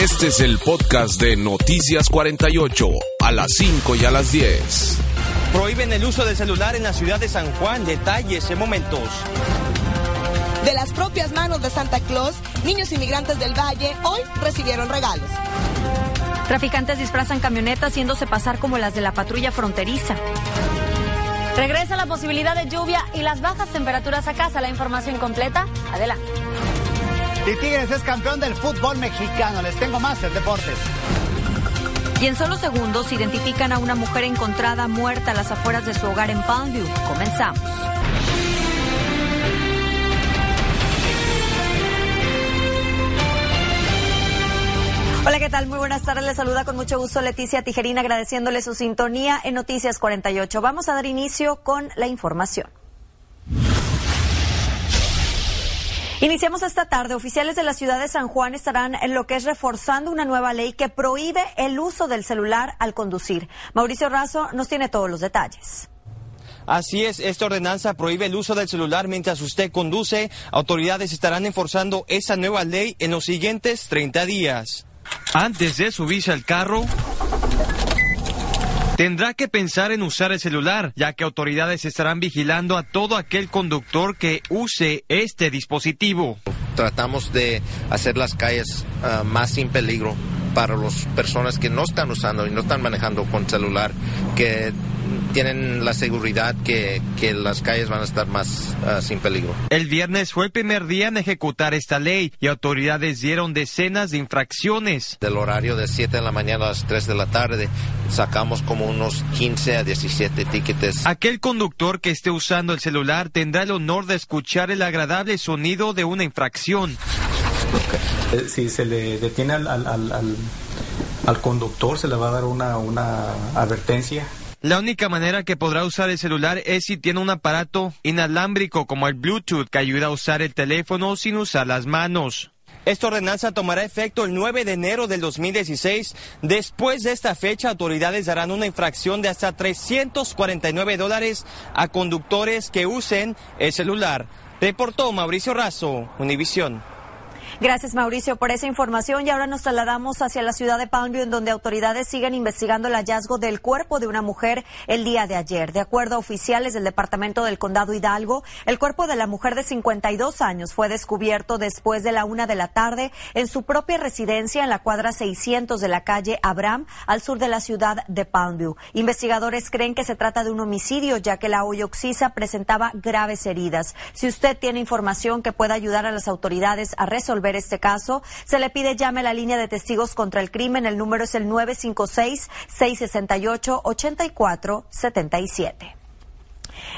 Este es el podcast de Noticias 48, a las 5 y a las 10. Prohíben el uso del celular en la ciudad de San Juan. Detalles en momentos. De las propias manos de Santa Claus, niños inmigrantes del Valle hoy recibieron regalos. Traficantes disfrazan camionetas haciéndose pasar como las de la patrulla fronteriza. Regresa la posibilidad de lluvia y las bajas temperaturas a casa. La información completa, adelante. Y Tigres es campeón del fútbol mexicano. Les tengo más en deportes. Y en solo segundos identifican a una mujer encontrada muerta a las afueras de su hogar en Palmview. Comenzamos. Hola, ¿qué tal? Muy buenas tardes. Les saluda con mucho gusto Leticia Tijerina agradeciéndole su sintonía en Noticias 48. Vamos a dar inicio con la información. Iniciamos esta tarde. Oficiales de la ciudad de San Juan estarán en lo que es reforzando una nueva ley que prohíbe el uso del celular al conducir. Mauricio Razo nos tiene todos los detalles. Así es, esta ordenanza prohíbe el uso del celular mientras usted conduce. Autoridades estarán enforzando esa nueva ley en los siguientes 30 días. Antes de subirse al carro, tendrá que pensar en usar el celular, ya que autoridades estarán vigilando a todo aquel conductor que use este dispositivo. Tratamos de hacer las calles uh, más sin peligro para las personas que no están usando y no están manejando con celular, que tienen la seguridad que, que las calles van a estar más uh, sin peligro. El viernes fue el primer día en ejecutar esta ley y autoridades dieron decenas de infracciones. Del horario de 7 de la mañana a las 3 de la tarde sacamos como unos 15 a 17 tickets. Aquel conductor que esté usando el celular tendrá el honor de escuchar el agradable sonido de una infracción. Okay. Si se le detiene al, al, al, al, conductor, se le va a dar una, una advertencia. La única manera que podrá usar el celular es si tiene un aparato inalámbrico como el Bluetooth que ayuda a usar el teléfono sin usar las manos. Esta ordenanza tomará efecto el 9 de enero del 2016. Después de esta fecha, autoridades darán una infracción de hasta 349 dólares a conductores que usen el celular. Reportó Mauricio Razo, Univisión. Gracias, Mauricio, por esa información. Y ahora nos trasladamos hacia la ciudad de Palmview, en donde autoridades siguen investigando el hallazgo del cuerpo de una mujer el día de ayer. De acuerdo a oficiales del Departamento del Condado Hidalgo, el cuerpo de la mujer de 52 años fue descubierto después de la una de la tarde en su propia residencia en la cuadra 600 de la calle Abraham, al sur de la ciudad de Palmview. Investigadores creen que se trata de un homicidio, ya que la Oxisa presentaba graves heridas. Si usted tiene información que pueda ayudar a las autoridades a resolver este caso, se le pide llame a la línea de testigos contra el crimen. El número es el 956-668-8477.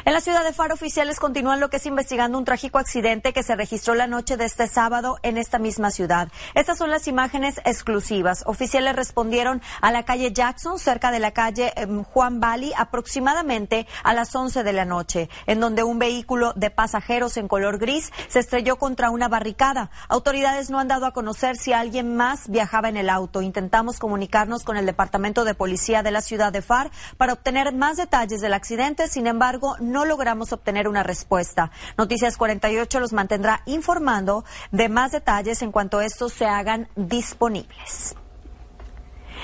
En la ciudad de Faro, oficiales continúan lo que es investigando un trágico accidente que se registró la noche de este sábado en esta misma ciudad. Estas son las imágenes exclusivas. Oficiales respondieron a la calle Jackson, cerca de la calle eh, Juan Bali, aproximadamente a las 11 de la noche, en donde un vehículo de pasajeros en color gris se estrelló contra una barricada. Autoridades no han dado a conocer si alguien más viajaba en el auto. Intentamos comunicarnos con el Departamento de Policía de la ciudad de Far para obtener más detalles del accidente. Sin embargo, no logramos obtener una respuesta. Noticias 48 los mantendrá informando de más detalles en cuanto estos se hagan disponibles.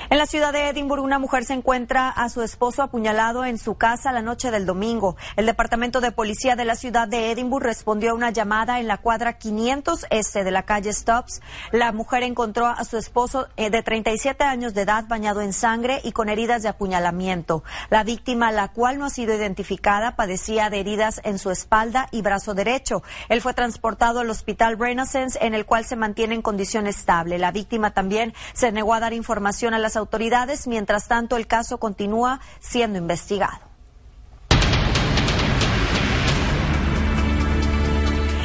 En la ciudad de Edimburgo, una mujer se encuentra a su esposo apuñalado en su casa la noche del domingo. El Departamento de Policía de la ciudad de Edimburgo respondió a una llamada en la cuadra 500 este de la calle Stops. La mujer encontró a su esposo eh, de 37 años de edad bañado en sangre y con heridas de apuñalamiento. La víctima, la cual no ha sido identificada, padecía de heridas en su espalda y brazo derecho. Él fue transportado al hospital Renaissance, en el cual se mantiene en condición estable. La víctima también se negó a dar información a las autoridades. Mientras tanto, el caso continúa siendo investigado.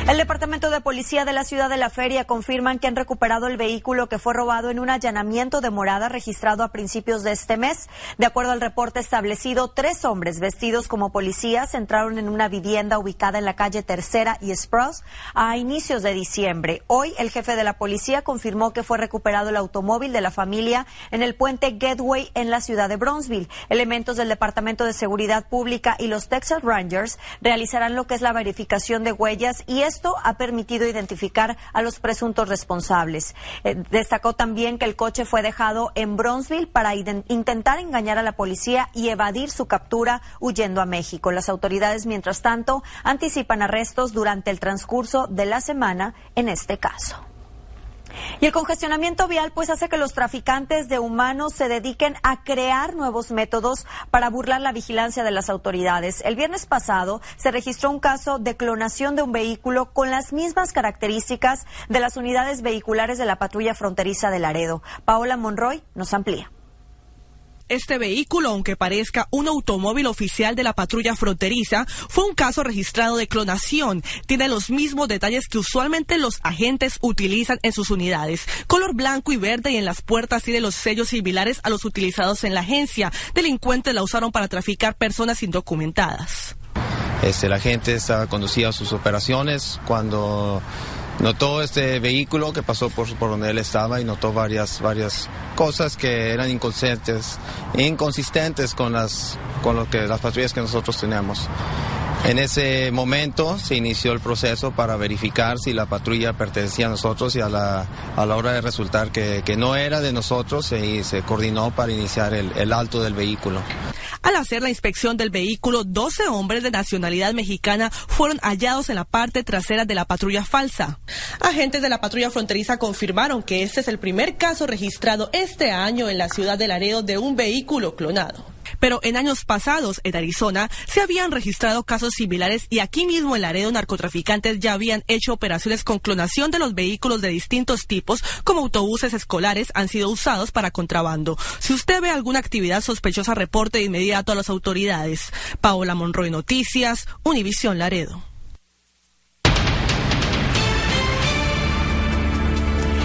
El Departamento de Policía de la Ciudad de la Feria confirman que han recuperado el vehículo que fue robado en un allanamiento de morada registrado a principios de este mes. De acuerdo al reporte establecido, tres hombres vestidos como policías entraron en una vivienda ubicada en la calle Tercera y Sprouse a inicios de diciembre. Hoy, el jefe de la policía confirmó que fue recuperado el automóvil de la familia en el puente Gateway en la ciudad de Bronzeville. Elementos del Departamento de Seguridad Pública y los Texas Rangers realizarán lo que es la verificación de huellas y es esto ha permitido identificar a los presuntos responsables. Eh, destacó también que el coche fue dejado en Bronzeville para intentar engañar a la policía y evadir su captura huyendo a México. Las autoridades, mientras tanto, anticipan arrestos durante el transcurso de la semana en este caso. Y el congestionamiento vial pues hace que los traficantes de humanos se dediquen a crear nuevos métodos para burlar la vigilancia de las autoridades. El viernes pasado se registró un caso de clonación de un vehículo con las mismas características de las unidades vehiculares de la patrulla fronteriza de Laredo. Paola Monroy nos amplía. Este vehículo, aunque parezca un automóvil oficial de la patrulla fronteriza, fue un caso registrado de clonación. Tiene los mismos detalles que usualmente los agentes utilizan en sus unidades. Color blanco y verde y en las puertas tiene los sellos similares a los utilizados en la agencia. Delincuentes la usaron para traficar personas indocumentadas. Este, la gente estaba conducía sus operaciones cuando notó este vehículo que pasó por, por donde él estaba y notó varias, varias cosas que eran inconscientes, inconsistentes con, las, con lo que, las patrullas que nosotros tenemos. En ese momento se inició el proceso para verificar si la patrulla pertenecía a nosotros y a la, a la hora de resultar que, que no era de nosotros se, se coordinó para iniciar el, el alto del vehículo. Al hacer la inspección del vehículo, 12 hombres de nacionalidad mexicana fueron hallados en la parte trasera de la patrulla falsa. Agentes de la patrulla fronteriza confirmaron que este es el primer caso registrado este año en la ciudad de Laredo de un vehículo clonado. Pero en años pasados, en Arizona, se habían registrado casos similares y aquí mismo en Laredo narcotraficantes ya habían hecho operaciones con clonación de los vehículos de distintos tipos, como autobuses escolares, han sido usados para contrabando. Si usted ve alguna actividad sospechosa, reporte de inmediato a las autoridades. Paola Monroy Noticias, Univisión Laredo.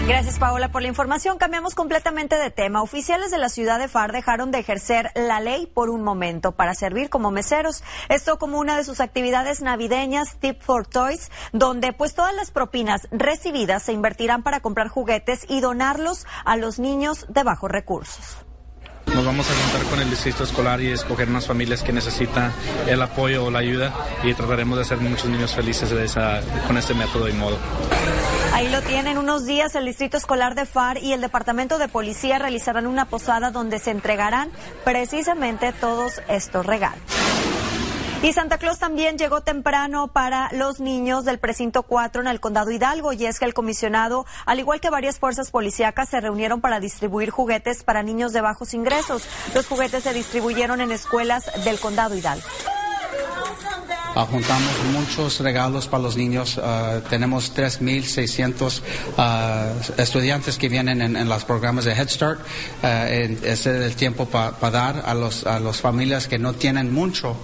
Gracias, Paola, por la información. Cambiamos completamente de tema. Oficiales de la ciudad de FAR dejaron de ejercer la ley por un momento para servir como meseros. Esto como una de sus actividades navideñas, Tip for Toys, donde pues todas las propinas recibidas se invertirán para comprar juguetes y donarlos a los niños de bajos recursos. Nos vamos a juntar con el distrito escolar y escoger unas familias que necesitan el apoyo o la ayuda y trataremos de hacer muchos niños felices con este método y modo. Ahí lo tienen, unos días el Distrito Escolar de FAR y el Departamento de Policía realizarán una posada donde se entregarán precisamente todos estos regalos. Y Santa Claus también llegó temprano para los niños del precinto 4 en el condado Hidalgo y es que el comisionado, al igual que varias fuerzas policíacas, se reunieron para distribuir juguetes para niños de bajos ingresos. Los juguetes se distribuyeron en escuelas del condado Hidalgo. Uh, juntamos muchos regalos para los niños. Uh, tenemos 3.600 uh, estudiantes que vienen en, los programas de Head Start. ese es el tiempo para dar a las a los familias que no tienen mucho.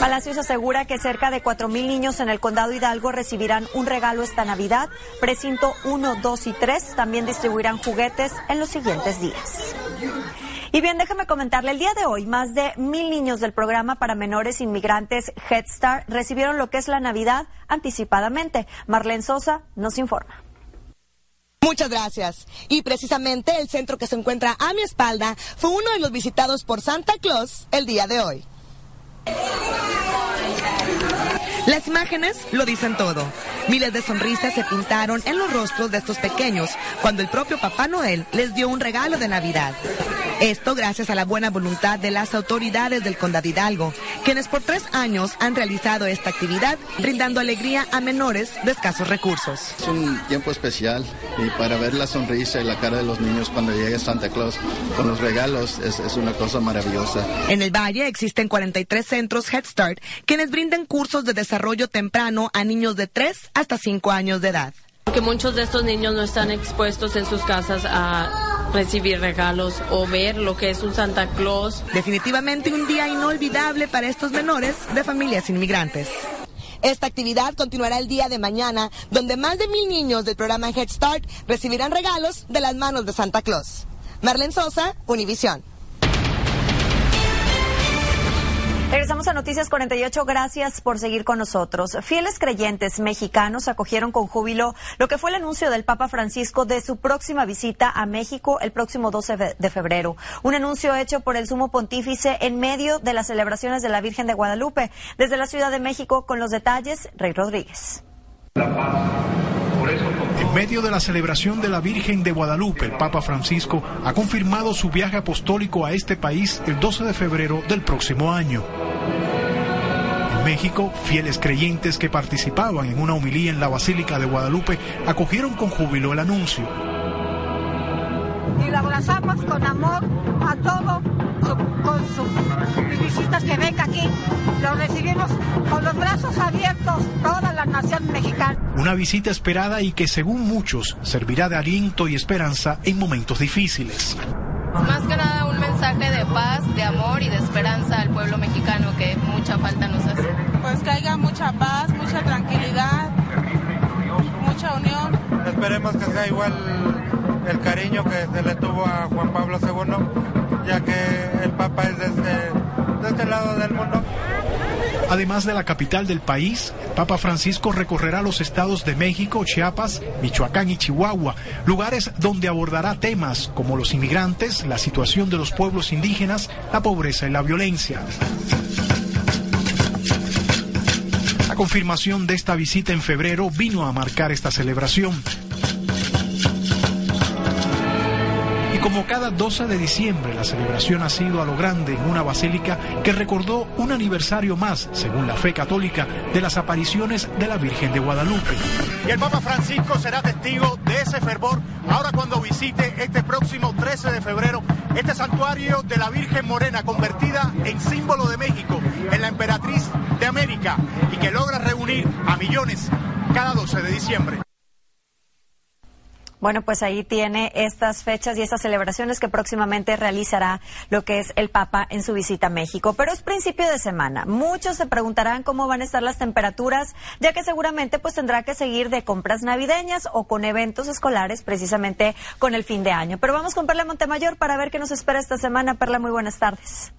Palacios asegura que cerca de 4.000 niños en el condado Hidalgo recibirán un regalo esta Navidad. Precinto 1, 2 y 3 también distribuirán juguetes en los siguientes días. Y bien, déjame comentarle, el día de hoy más de mil niños del programa para menores inmigrantes Head Start recibieron lo que es la Navidad anticipadamente. Marlene Sosa nos informa. Muchas gracias. Y precisamente el centro que se encuentra a mi espalda fue uno de los visitados por Santa Claus el día de hoy. Las imágenes lo dicen todo. Miles de sonrisas se pintaron en los rostros de estos pequeños cuando el propio Papá Noel les dio un regalo de Navidad. Esto gracias a la buena voluntad de las autoridades del Condado Hidalgo, quienes por tres años han realizado esta actividad, brindando alegría a menores de escasos recursos. Es un tiempo especial y para ver la sonrisa y la cara de los niños cuando llegue Santa Claus con los regalos es, es una cosa maravillosa. En el Valle existen 43 centros Head Start, quienes brindan cursos de desarrollo temprano a niños de 3 hasta 5 años de edad. Porque muchos de estos niños no están expuestos en sus casas a recibir regalos o ver lo que es un Santa Claus. Definitivamente un día inolvidable para estos menores de familias inmigrantes. Esta actividad continuará el día de mañana, donde más de mil niños del programa Head Start recibirán regalos de las manos de Santa Claus. Marlene Sosa, Univisión. Regresamos a Noticias 48. Gracias por seguir con nosotros. Fieles creyentes mexicanos acogieron con júbilo lo que fue el anuncio del Papa Francisco de su próxima visita a México el próximo 12 de febrero. Un anuncio hecho por el sumo pontífice en medio de las celebraciones de la Virgen de Guadalupe. Desde la Ciudad de México, con los detalles, Rey Rodríguez. En medio de la celebración de la Virgen de Guadalupe, el Papa Francisco ha confirmado su viaje apostólico a este país el 12 de febrero del próximo año. En México, fieles creyentes que participaban en una homilía en la Basílica de Guadalupe acogieron con júbilo el anuncio. Y lo abrazamos con amor a todo con sus visitas que venga aquí. Lo recibimos con los brazos abiertos, toda la nación mexicana. Una visita esperada y que según muchos servirá de aliento y esperanza en momentos difíciles. Más que nada un mensaje de paz, de amor y de esperanza al pueblo mexicano que mucha falta nos hace. Pues que haya mucha paz, mucha tranquilidad, mucha unión. Esperemos que sea igual el cariño que se le tuvo a Juan Pablo II, ya que el Papa es este, de este lado del mundo. Además de la capital del país, el Papa Francisco recorrerá los estados de México, Chiapas, Michoacán y Chihuahua, lugares donde abordará temas como los inmigrantes, la situación de los pueblos indígenas, la pobreza y la violencia. La confirmación de esta visita en febrero vino a marcar esta celebración. Como cada 12 de diciembre, la celebración ha sido a lo grande en una basílica que recordó un aniversario más, según la fe católica, de las apariciones de la Virgen de Guadalupe. Y el Papa Francisco será testigo de ese fervor ahora cuando visite este próximo 13 de febrero este santuario de la Virgen Morena, convertida en símbolo de México, en la emperatriz de América, y que logra reunir a millones cada 12 de diciembre. Bueno, pues ahí tiene estas fechas y estas celebraciones que próximamente realizará lo que es el Papa en su visita a México. Pero es principio de semana. Muchos se preguntarán cómo van a estar las temperaturas, ya que seguramente pues tendrá que seguir de compras navideñas o con eventos escolares precisamente con el fin de año. Pero vamos con Perla Montemayor para ver qué nos espera esta semana. Perla, muy buenas tardes.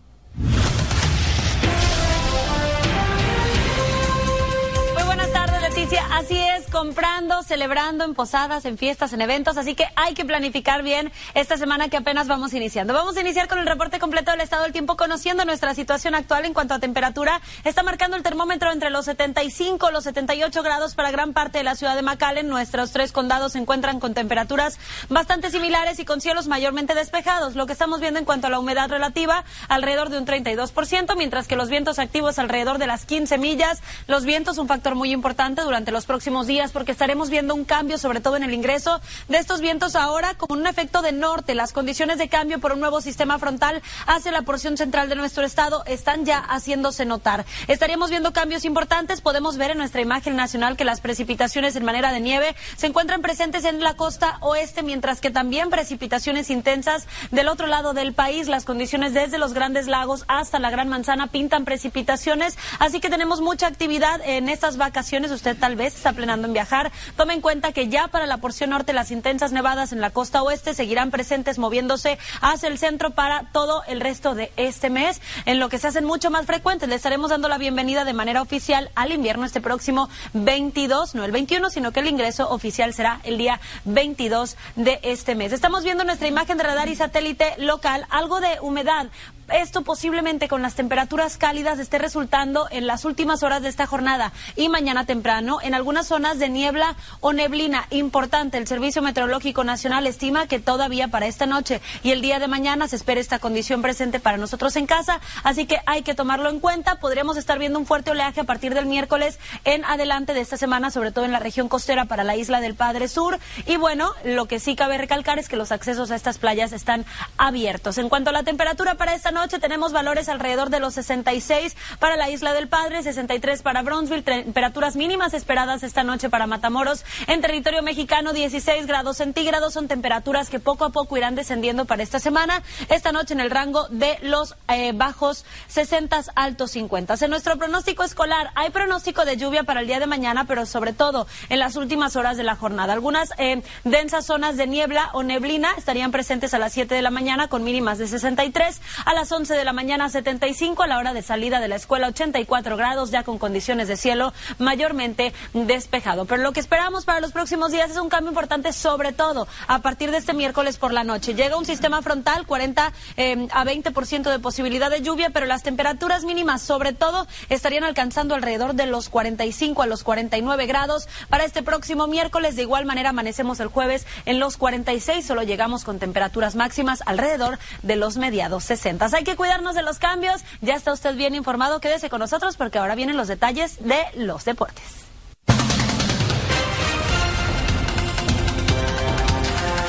Así es, comprando, celebrando en posadas, en fiestas, en eventos. Así que hay que planificar bien esta semana que apenas vamos iniciando. Vamos a iniciar con el reporte completo del estado del tiempo, conociendo nuestra situación actual en cuanto a temperatura. Está marcando el termómetro entre los 75 y los 78 grados para gran parte de la ciudad de McAllen. Nuestros tres condados se encuentran con temperaturas bastante similares y con cielos mayormente despejados. Lo que estamos viendo en cuanto a la humedad relativa, alrededor de un 32%, mientras que los vientos activos alrededor de las 15 millas. Los vientos, un factor muy importante durante durante los próximos días porque estaremos viendo un cambio, sobre todo en el ingreso de estos vientos ahora con un efecto de norte. Las condiciones de cambio por un nuevo sistema frontal hacia la porción central de nuestro estado están ya haciéndose notar. Estaríamos viendo cambios importantes. Podemos ver en nuestra imagen nacional que las precipitaciones en manera de nieve se encuentran presentes en la costa oeste, mientras que también precipitaciones intensas del otro lado del país. Las condiciones desde los grandes lagos hasta la Gran Manzana pintan precipitaciones, así que tenemos mucha actividad en estas vacaciones. Usted tal vez está plenando en viajar. Tome en cuenta que ya para la porción norte las intensas nevadas en la costa oeste seguirán presentes moviéndose hacia el centro para todo el resto de este mes, en lo que se hacen mucho más frecuentes. Le estaremos dando la bienvenida de manera oficial al invierno este próximo 22, no el 21, sino que el ingreso oficial será el día 22 de este mes. Estamos viendo nuestra imagen de radar y satélite local, algo de humedad esto posiblemente con las temperaturas cálidas esté resultando en las últimas horas de esta jornada y mañana temprano en algunas zonas de niebla o neblina. Importante, el Servicio Meteorológico Nacional estima que todavía para esta noche y el día de mañana se espera esta condición presente para nosotros en casa, así que hay que tomarlo en cuenta. Podremos estar viendo un fuerte oleaje a partir del miércoles en adelante de esta semana, sobre todo en la región costera para la isla del Padre Sur. Y bueno, lo que sí cabe recalcar es que los accesos a estas playas están abiertos. En cuanto a la temperatura para esta noche tenemos valores alrededor de los 66 para la Isla del Padre, 63 para Bronzeville, temperaturas mínimas esperadas esta noche para Matamoros. En territorio mexicano, 16 grados centígrados son temperaturas que poco a poco irán descendiendo para esta semana. Esta noche en el rango de los eh, bajos 60 altos 50. En nuestro pronóstico escolar hay pronóstico de lluvia para el día de mañana, pero sobre todo en las últimas horas de la jornada. Algunas eh, densas zonas de niebla o neblina estarían presentes a las 7 de la mañana con mínimas de 63. A las las 11 de la mañana 75, a la hora de salida de la escuela 84 grados, ya con condiciones de cielo mayormente despejado. Pero lo que esperamos para los próximos días es un cambio importante, sobre todo a partir de este miércoles por la noche. Llega un sistema frontal, 40 eh, a 20% de posibilidad de lluvia, pero las temperaturas mínimas, sobre todo, estarían alcanzando alrededor de los 45 a los 49 grados. Para este próximo miércoles, de igual manera, amanecemos el jueves en los 46, solo llegamos con temperaturas máximas alrededor de los mediados 60. Hay que cuidarnos de los cambios. Ya está usted bien informado. Quédese con nosotros porque ahora vienen los detalles de los deportes.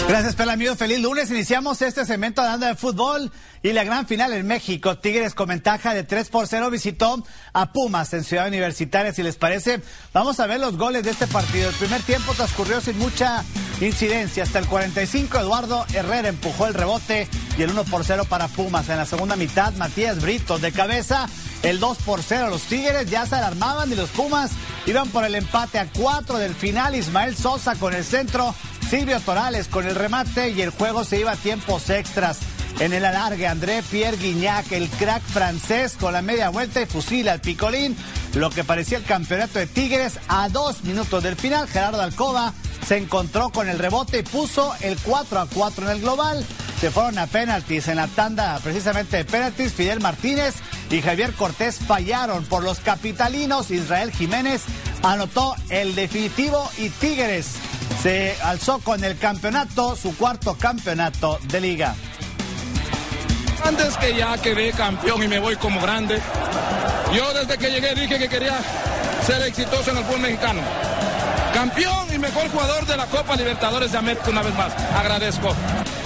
Gracias, Pelamio. Feliz lunes. Iniciamos este segmento hablando de fútbol y la gran final en México. Tigres con ventaja de 3 por 0 visitó a Pumas en Ciudad Universitaria. Si les parece, vamos a ver los goles de este partido. El primer tiempo transcurrió sin mucha incidencia. Hasta el 45, Eduardo Herrera empujó el rebote y el 1 por 0 para Pumas. En la segunda mitad, Matías Brito de cabeza. El 2 por 0. Los Tigres ya se alarmaban y los Pumas iban por el empate a 4 del final. Ismael Sosa con el centro Silvio Torales con el remate y el juego se iba a tiempos extras. En el alargue, André Pierre Guignac, el crack francés, con la media vuelta y fusila al picolín. Lo que parecía el campeonato de Tigres a dos minutos del final. Gerardo Alcoba se encontró con el rebote y puso el 4 a 4 en el global. Se fueron a penaltis en la tanda precisamente de penaltis. Fidel Martínez y Javier Cortés fallaron por los capitalinos. Israel Jiménez anotó el definitivo y Tigres se alzó con el campeonato, su cuarto campeonato de liga. Antes que ya quedé campeón y me voy como grande, yo desde que llegué dije que quería ser exitoso en el fútbol mexicano. Campeón y mejor jugador de la Copa Libertadores de América una vez más. Agradezco.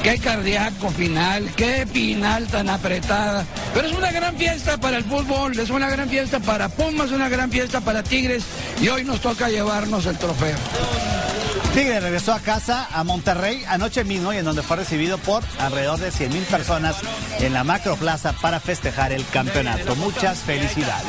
Qué cardíaco final, qué final tan apretada. Pero es una gran fiesta para el fútbol, es una gran fiesta para Pumas, una gran fiesta para Tigres y hoy nos toca llevarnos el trofeo. Tigre regresó a casa a Monterrey anoche mismo y en donde fue recibido por alrededor de 100 mil personas en la macroplaza para festejar el campeonato. Muchas felicidades.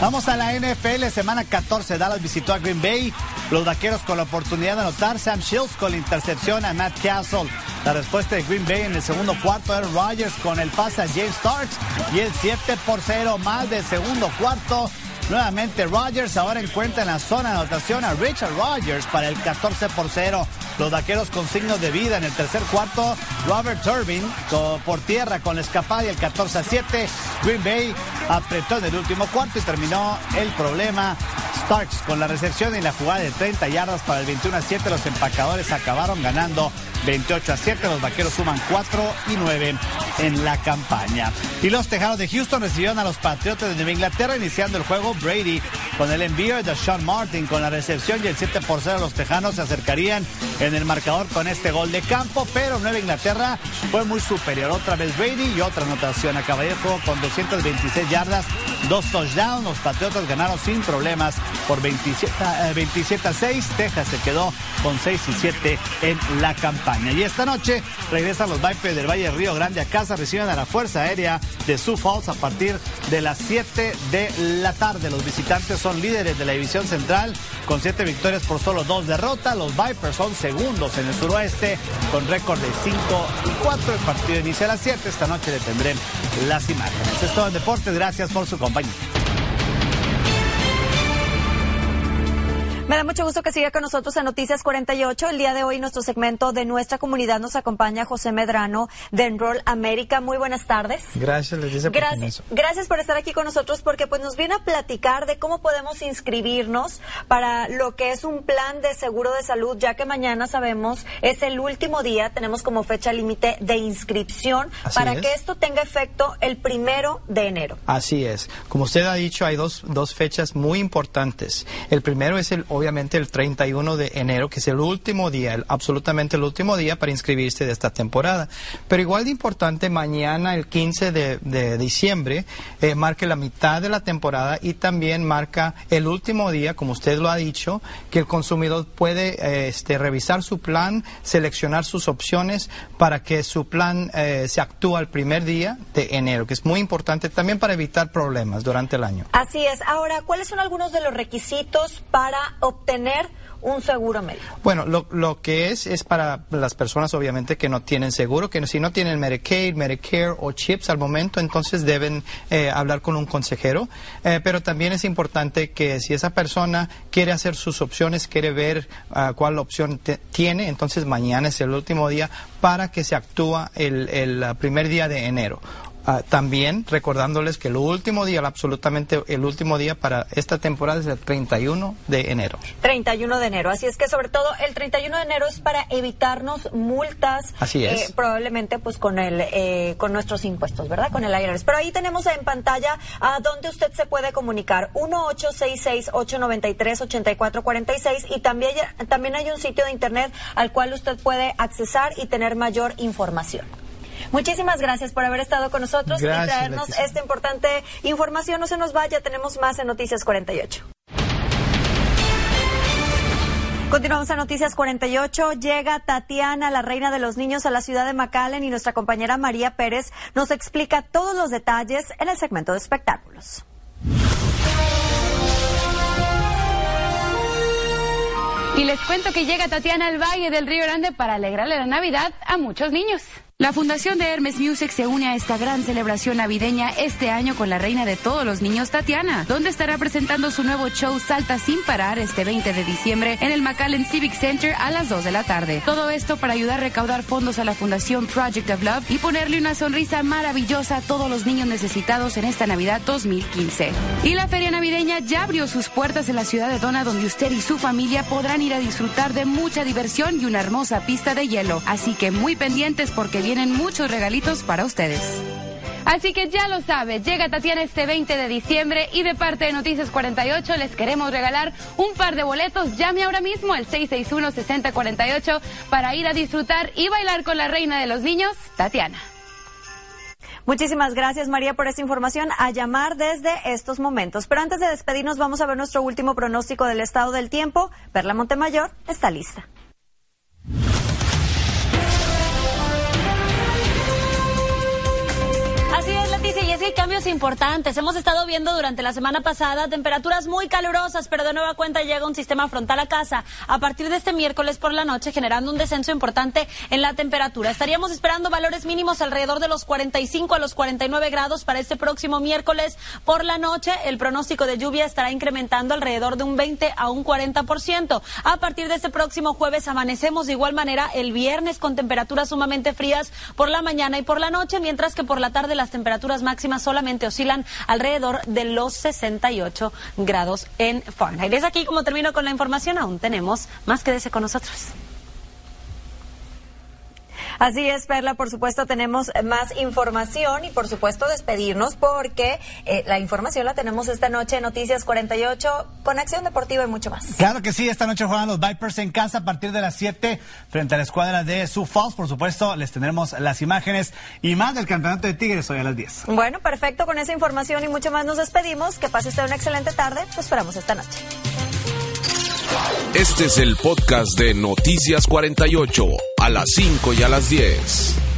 Vamos a la NFL, semana 14. Dallas visitó a Green Bay. Los vaqueros con la oportunidad de anotar. Sam Shields con la intercepción a Matt Castle. La respuesta de Green Bay en el segundo cuarto. Aaron Rodgers con el pase a James Starks. Y el 7 por 0 más del segundo cuarto. Nuevamente Rodgers ahora encuentra en la zona de anotación a Richard Rodgers para el 14 por 0. Los vaqueros con signos de vida en el tercer cuarto. Robert Turbin por tierra con la escapada y el 14 a 7. Green Bay apretó en el último cuarto y terminó el problema. Starks con la recepción y la jugada de 30 yardas para el 21 a 7. Los empacadores acabaron ganando 28 a 7. Los vaqueros suman 4 y 9 en la campaña. Y los Tejanos de Houston recibieron a los Patriotas de Nueva Inglaterra iniciando el juego. Brady con el envío de Sean Martin con la recepción y el 7 por 0. Los Tejanos se acercarían en el marcador con este gol de campo, pero Nueva Inglaterra fue muy superior. Otra vez Brady y otra anotación. Acabaría el juego con 226 yardas, dos touchdowns. Los Patriotas ganaron sin problemas por 27, 27 eh, a 6. Texas se quedó con 6 y 7 en la campaña. Y esta noche regresan los Vipers del Valle Río Grande a casa, reciben a la Fuerza Aérea de Sioux Falls a partir de las 7 de la tarde. Los visitantes son líderes de la división central con 7 victorias por solo 2 derrotas. Los Vipers son segundos en el suroeste con récord de 5 y 4. El partido inicia a las 7. Esta noche le tendré las imágenes. Es todo en deportes. Gracias por su compañía. Me da mucho gusto que siga con nosotros en Noticias 48. El día de hoy nuestro segmento de nuestra comunidad nos acompaña José Medrano de Enroll América. Muy buenas tardes. Gracias, les dice gracias, gracias por estar aquí con nosotros porque pues nos viene a platicar de cómo podemos inscribirnos para lo que es un plan de seguro de salud, ya que mañana sabemos es el último día, tenemos como fecha límite de inscripción para que esto tenga efecto el primero de enero. Así es. Como usted ha dicho, hay dos, dos fechas muy importantes. El primero es el obviamente el 31 de enero, que es el último día, el, absolutamente el último día para inscribirse de esta temporada. Pero igual de importante, mañana, el 15 de, diciembre, eh, marca la mitad de la temporada y también marca el último día, como usted lo ha dicho, que el consumidor puede eh, este, revisar su plan, seleccionar sus opciones para que su plan eh, se actúe el primer día de enero, que es muy importante también para evitar problemas durante el año. Así es. Ahora, ¿cuáles son algunos de los requisitos para obtener un seguro médico? Bueno, lo, lo que es es para las personas obviamente que no tienen seguro, que si no tienen Medicaid, Medicare o chips al momento, entonces deben eh, hablar con un consejero. Eh, pero también es importante que si esa persona quiere hacer sus opciones, quiere ver ah, cuál opción tiene, entonces mañana es el último día para que se actúa el, el primer día de enero. Ah, también recordándoles que el último día, absolutamente el último día para esta temporada es el 31 de enero. 31 de enero. Así es que sobre todo el 31 de enero es para evitarnos multas. Así es. eh, probablemente pues con el eh, con nuestros impuestos, ¿verdad? Con el IRS. Pero ahí tenemos en pantalla a dónde usted se puede comunicar. 1-866-893-8446 y también, también hay un sitio de internet al cual usted puede accesar y tener mayor información. Muchísimas gracias por haber estado con nosotros Gracias, y traernos esta importante información. No se nos vaya, tenemos más en Noticias 48. Continuamos a Noticias 48. Llega Tatiana, la reina de los niños, a la ciudad de McAllen y nuestra compañera María Pérez nos explica todos los detalles en el segmento de espectáculos. Y les cuento que llega Tatiana al Valle del Río Grande para alegrarle la Navidad a muchos niños. La Fundación de Hermes Music se une a esta gran celebración navideña este año con la reina de todos los niños, Tatiana, donde estará presentando su nuevo show Salta sin parar este 20 de diciembre en el McAllen Civic Center a las 2 de la tarde. Todo esto para ayudar a recaudar fondos a la Fundación Project of Love y ponerle una sonrisa maravillosa a todos los niños necesitados en esta Navidad 2015. Y la feria navideña ya abrió sus puertas en la ciudad de Dona, donde usted y su familia podrán ir a disfrutar de mucha diversión y una hermosa pista de hielo. Así que muy pendientes porque vienen muchos regalitos para ustedes. Así que ya lo sabe, llega Tatiana este 20 de diciembre y de parte de Noticias 48 les queremos regalar un par de boletos. Llame ahora mismo al 661-6048 para ir a disfrutar y bailar con la reina de los niños, Tatiana. Muchísimas gracias María por esta información. A llamar desde estos momentos. Pero antes de despedirnos vamos a ver nuestro último pronóstico del estado del tiempo. Perla Montemayor está lista. Cambios importantes. Hemos estado viendo durante la semana pasada temperaturas muy calurosas, pero de nueva cuenta llega un sistema frontal a casa a partir de este miércoles por la noche, generando un descenso importante en la temperatura. Estaríamos esperando valores mínimos alrededor de los 45 a los 49 grados para este próximo miércoles por la noche. El pronóstico de lluvia estará incrementando alrededor de un 20 a un 40%. A partir de este próximo jueves amanecemos de igual manera el viernes con temperaturas sumamente frías por la mañana y por la noche, mientras que por la tarde las temperaturas máximas solamente oscilan alrededor de los 68 grados en Fahrenheit. Es aquí como termino con la información. Aún tenemos más. Quédese con nosotros. Así es, Perla, por supuesto tenemos más información y por supuesto despedirnos porque eh, la información la tenemos esta noche en Noticias 48, con acción deportiva y mucho más. Claro que sí, esta noche juegan los Vipers en casa a partir de las 7 frente a la escuadra de Sioux Falls. Por supuesto, les tendremos las imágenes y más del campeonato de Tigres hoy a las 10. Bueno, perfecto, con esa información y mucho más nos despedimos. Que pase usted una excelente tarde. Lo esperamos esta noche. Este es el podcast de Noticias 48, a las 5 y a las 10.